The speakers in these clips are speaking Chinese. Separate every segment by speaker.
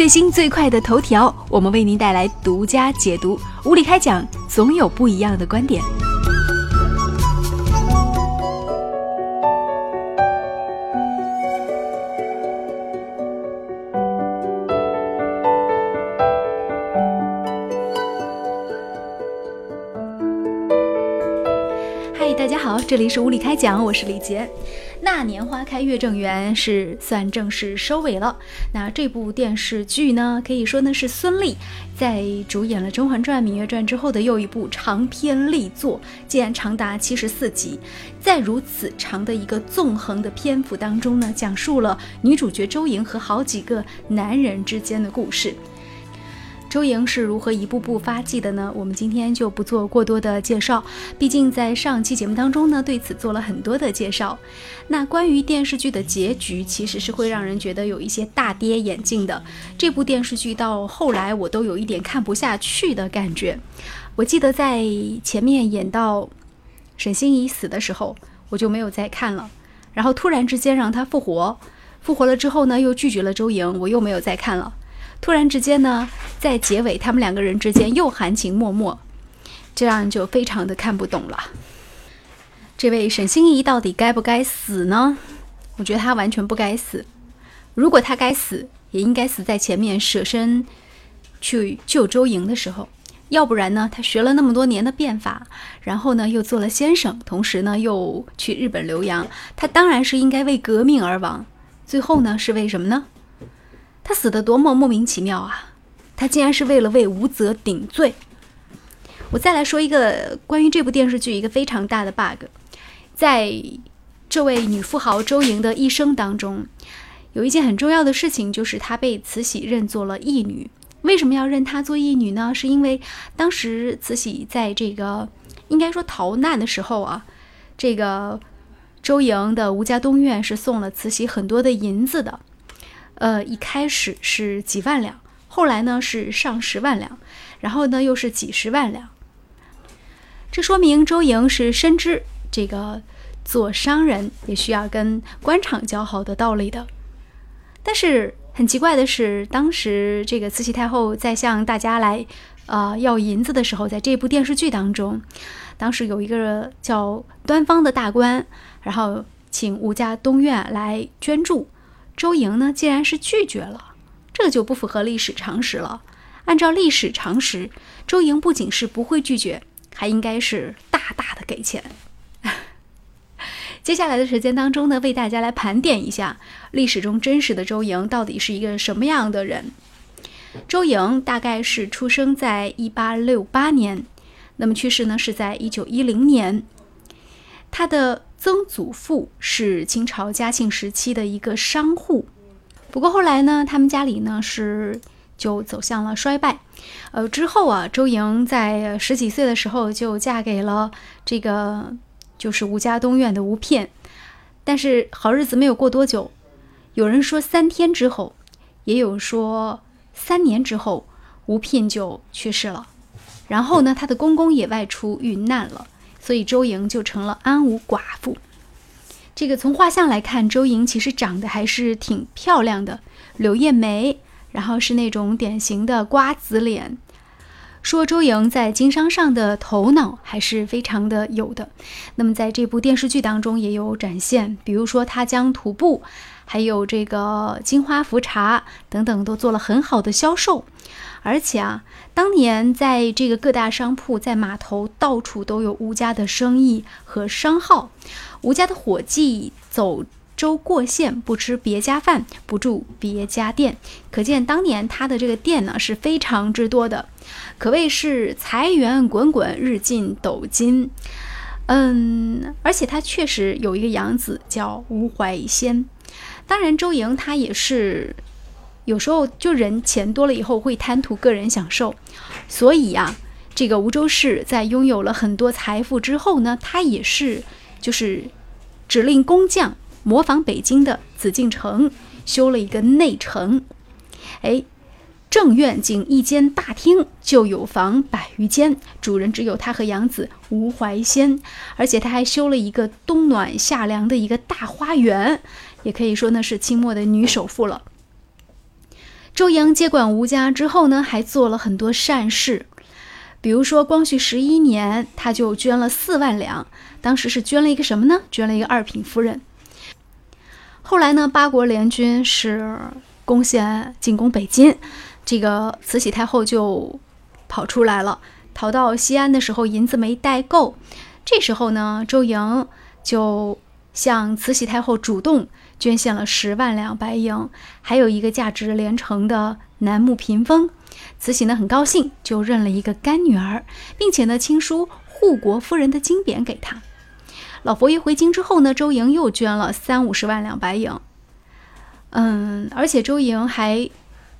Speaker 1: 最新最快的头条，我们为您带来独家解读。无理开讲，总有不一样的观点。嗨，大家好，这里是无理开讲，我是李杰。那年花开月正圆是算正式收尾了。那这部电视剧呢，可以说呢是孙俪在主演了《甄嬛传》《芈月传》之后的又一部长篇力作，竟然长达七十四集。在如此长的一个纵横的篇幅当中呢，讲述了女主角周莹和好几个男人之间的故事。周莹是如何一步步发迹的呢？我们今天就不做过多的介绍，毕竟在上期节目当中呢，对此做了很多的介绍。那关于电视剧的结局，其实是会让人觉得有一些大跌眼镜的。这部电视剧到后来，我都有一点看不下去的感觉。我记得在前面演到沈心怡死的时候，我就没有再看了。然后突然之间让她复活，复活了之后呢，又拒绝了周莹，我又没有再看了。突然之间呢，在结尾，他们两个人之间又含情脉脉，这样就非常的看不懂了。这位沈心怡到底该不该死呢？我觉得她完全不该死。如果她该死，也应该死在前面舍身去救周莹的时候。要不然呢，她学了那么多年的变法，然后呢又做了先生，同时呢又去日本留洋，她当然是应该为革命而亡。最后呢，是为什么呢？他死的多么莫名其妙啊！他竟然是为了为吴泽顶罪。我再来说一个关于这部电视剧一个非常大的 bug，在这位女富豪周莹的一生当中，有一件很重要的事情，就是她被慈禧认作了义女。为什么要认她做义女呢？是因为当时慈禧在这个应该说逃难的时候啊，这个周莹的吴家东院是送了慈禧很多的银子的。呃，一开始是几万两，后来呢是上十万两，然后呢又是几十万两。这说明周莹是深知这个做商人也需要跟官场交好的道理的。但是很奇怪的是，当时这个慈禧太后在向大家来呃要银子的时候，在这部电视剧当中，当时有一个叫端方的大官，然后请吴家东院来捐助。周莹呢，竟然是拒绝了，这就不符合历史常识了。按照历史常识，周莹不仅是不会拒绝，还应该是大大的给钱。接下来的时间当中呢，为大家来盘点一下历史中真实的周莹到底是一个什么样的人。周莹大概是出生在一八六八年，那么去世呢是在一九一零年。他的。曾祖父是清朝嘉庆时期的一个商户，不过后来呢，他们家里呢是就走向了衰败。呃，之后啊，周莹在十几岁的时候就嫁给了这个就是吴家东院的吴片，但是好日子没有过多久，有人说三天之后，也有说三年之后，吴片就去世了。然后呢，他的公公也外出遇难了。所以周莹就成了安无寡妇。这个从画像来看，周莹其实长得还是挺漂亮的，柳叶眉，然后是那种典型的瓜子脸。说周莹在经商上的头脑还是非常的有的。那么在这部电视剧当中也有展现，比如说她将土布，还有这个金花茯茶等等都做了很好的销售。而且啊，当年在这个各大商铺、在码头，到处都有吴家的生意和商号。吴家的伙计走州过县，不吃别家饭，不住别家店，可见当年他的这个店呢是非常之多的，可谓是财源滚滚，日进斗金。嗯，而且他确实有一个养子叫吴怀仙。当然，周莹她也是。有时候就人钱多了以后会贪图个人享受，所以呀，这个吴州市在拥有了很多财富之后呢，他也是就是指令工匠模仿北京的紫禁城修了一个内城，哎，正院仅一间大厅就有房百余间，主人只有他和养子吴怀仙，而且他还修了一个冬暖夏凉的一个大花园，也可以说呢是清末的女首富了。周莹接管吴家之后呢，还做了很多善事，比如说光绪十一年，他就捐了四万两，当时是捐了一个什么呢？捐了一个二品夫人。后来呢，八国联军是攻陷进攻北京，这个慈禧太后就跑出来了，逃到西安的时候银子没带够，这时候呢，周莹就向慈禧太后主动。捐献了十万两白银，还有一个价值连城的楠木屏风。慈禧呢很高兴，就认了一个干女儿，并且呢亲书护国夫人的金匾给她。老佛爷回京之后呢，周莹又捐了三五十万两白银。嗯，而且周莹还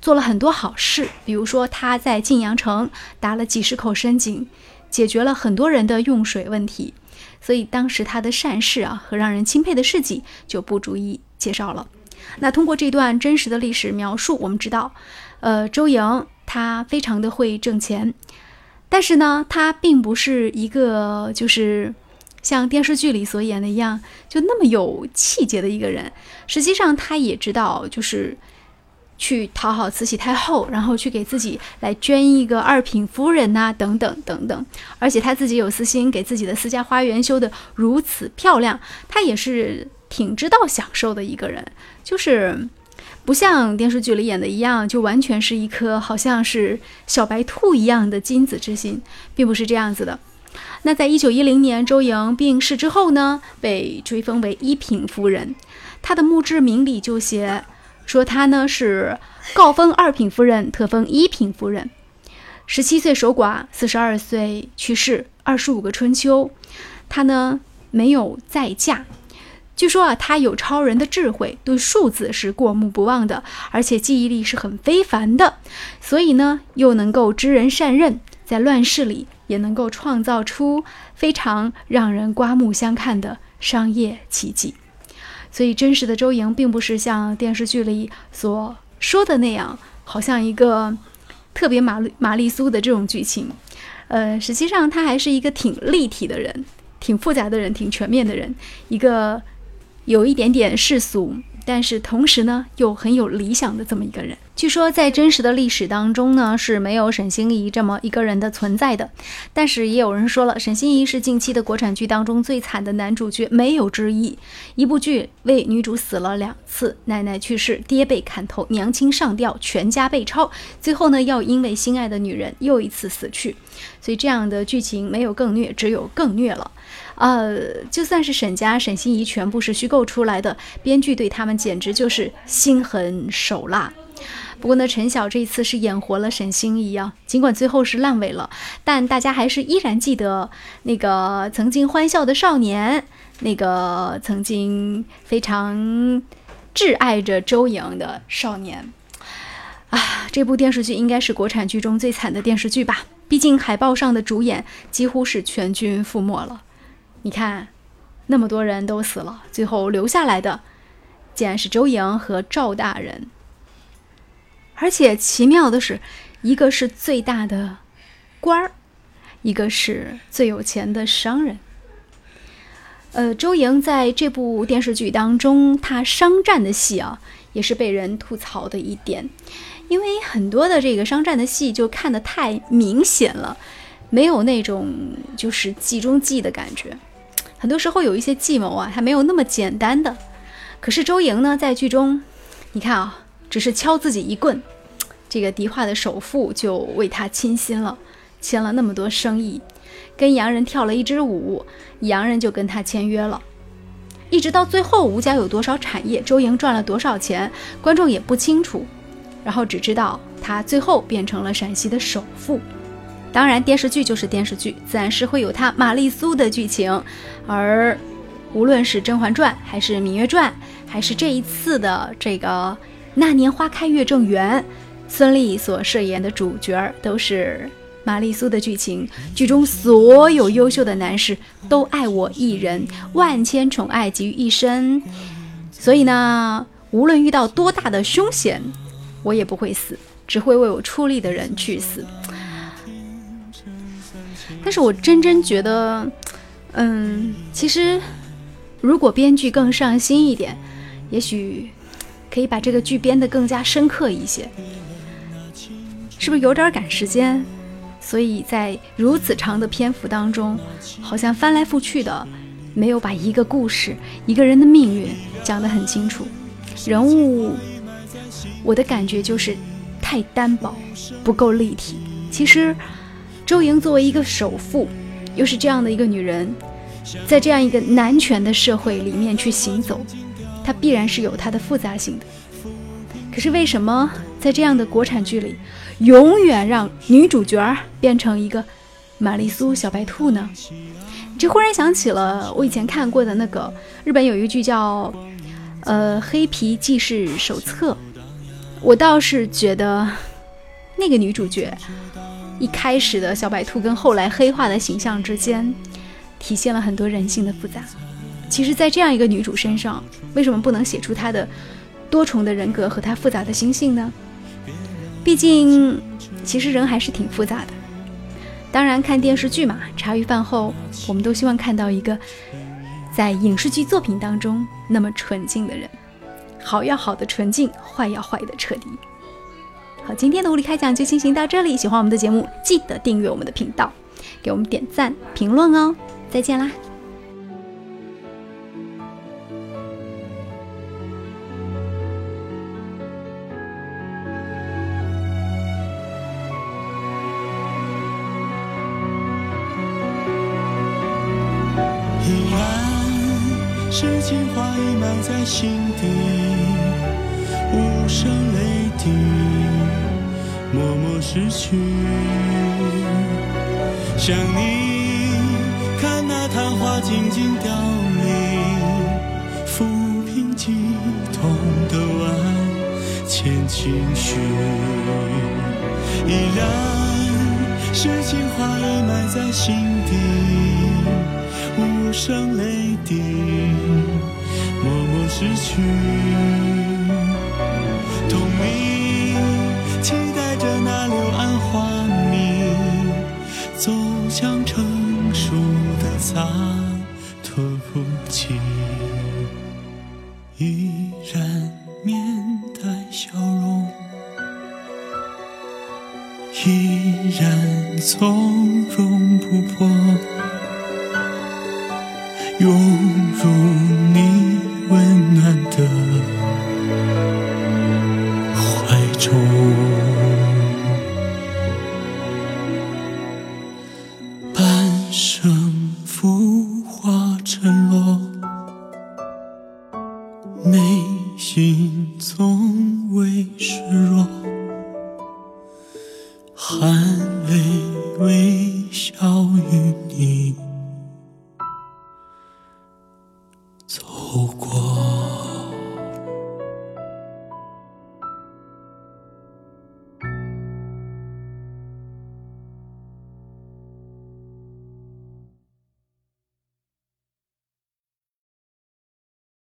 Speaker 1: 做了很多好事，比如说她在晋阳城打了几十口深井，解决了很多人的用水问题。所以当时他的善事啊和让人钦佩的事迹就不逐一介绍了。那通过这段真实的历史描述，我们知道，呃，周莹她非常的会挣钱，但是呢，她并不是一个就是像电视剧里所演的一样就那么有气节的一个人。实际上，她也知道就是。去讨好慈禧太后，然后去给自己来捐一个二品夫人呐，等等等等。而且他自己有私心，给自己的私家花园修得如此漂亮，他也是挺知道享受的一个人。就是不像电视剧里演的一样，就完全是一颗好像是小白兔一样的金子之心，并不是这样子的。那在一九一零年周莹病逝之后呢，被追封为一品夫人，她的墓志铭里就写。说她呢是诰封二品夫人，特封一品夫人。十七岁守寡，四十二岁去世，二十五个春秋。她呢没有再嫁。据说啊，她有超人的智慧，对数字是过目不忘的，而且记忆力是很非凡的。所以呢，又能够知人善任，在乱世里也能够创造出非常让人刮目相看的商业奇迹。所以，真实的周莹并不是像电视剧里所说的那样，好像一个特别玛丽玛丽苏的这种剧情。呃，实际上她还是一个挺立体的人，挺复杂的人，挺全面的人，一个有一点点世俗。但是同时呢，又很有理想的这么一个人。据说在真实的历史当中呢，是没有沈心怡这么一个人的存在的。但是也有人说了，沈心怡是近期的国产剧当中最惨的男主角，没有之一。一部剧为女主死了两次，奶奶去世，爹被砍头，娘亲上吊，全家被抄，最后呢，要因为心爱的女人又一次死去。所以这样的剧情没有更虐，只有更虐了。呃，就算是沈家、沈心怡全部是虚构出来的，编剧对他们简直就是心狠手辣。不过呢，陈晓这一次是演活了沈心怡啊，尽管最后是烂尾了，但大家还是依然记得那个曾经欢笑的少年，那个曾经非常挚爱着周莹的少年。啊，这部电视剧应该是国产剧中最惨的电视剧吧？毕竟海报上的主演几乎是全军覆没了。你看，那么多人都死了，最后留下来的竟然是周莹和赵大人。而且奇妙的是，一个是最大的官儿，一个是最有钱的商人。呃，周莹在这部电视剧当中，她商战的戏啊，也是被人吐槽的一点，因为很多的这个商战的戏就看得太明显了，没有那种就是计中计的感觉。很多时候有一些计谋啊，还没有那么简单的。可是周莹呢，在剧中，你看啊，只是敲自己一棍，这个迪化的首富就为他倾心了，签了那么多生意，跟洋人跳了一支舞，洋人就跟他签约了。一直到最后，吴家有多少产业，周莹赚了多少钱，观众也不清楚，然后只知道他最后变成了陕西的首富。当然，电视剧就是电视剧，自然是会有它玛丽苏的剧情。而无论是《甄嬛传》，还是《芈月传》，还是这一次的这个《那年花开月正圆》，孙俪所饰演的主角都是玛丽苏的剧情。剧中所有优秀的男士都爱我一人，万千宠爱集于一身。所以呢，无论遇到多大的凶险，我也不会死，只会为我出力的人去死。但是我真真觉得，嗯，其实如果编剧更上心一点，也许可以把这个剧编得更加深刻一些。是不是有点赶时间？所以在如此长的篇幅当中，好像翻来覆去的，没有把一个故事、一个人的命运讲得很清楚。人物，我的感觉就是太单薄，不够立体。其实，周莹作为一个首富，又是这样的一个女人，在这样一个男权的社会里面去行走，她必然是有她的复杂性的。可是为什么在这样的国产剧里，永远让女主角变成一个玛丽苏小白兔呢？这忽然想起了我以前看过的那个日本有一句叫《呃黑皮记事手册》，我倒是觉得那个女主角。一开始的小白兔跟后来黑化的形象之间，体现了很多人性的复杂。其实，在这样一个女主身上，为什么不能写出她的多重的人格和她复杂的心性呢？毕竟，其实人还是挺复杂的。当然，看电视剧嘛，茶余饭后，我们都希望看到一个在影视剧作品当中那么纯净的人。好要好的纯净，坏要坏的彻底。今天的物理开讲就进行到这里。喜欢我们的节目，记得订阅我们的频道，给我们点赞、评论哦。再见啦！
Speaker 2: 依然是情话已埋在心底，失去，想你，看那昙花静静凋零，抚平激动的万千情绪。依然是情话已埋在心底，无声泪滴，默默失去，含泪微笑与你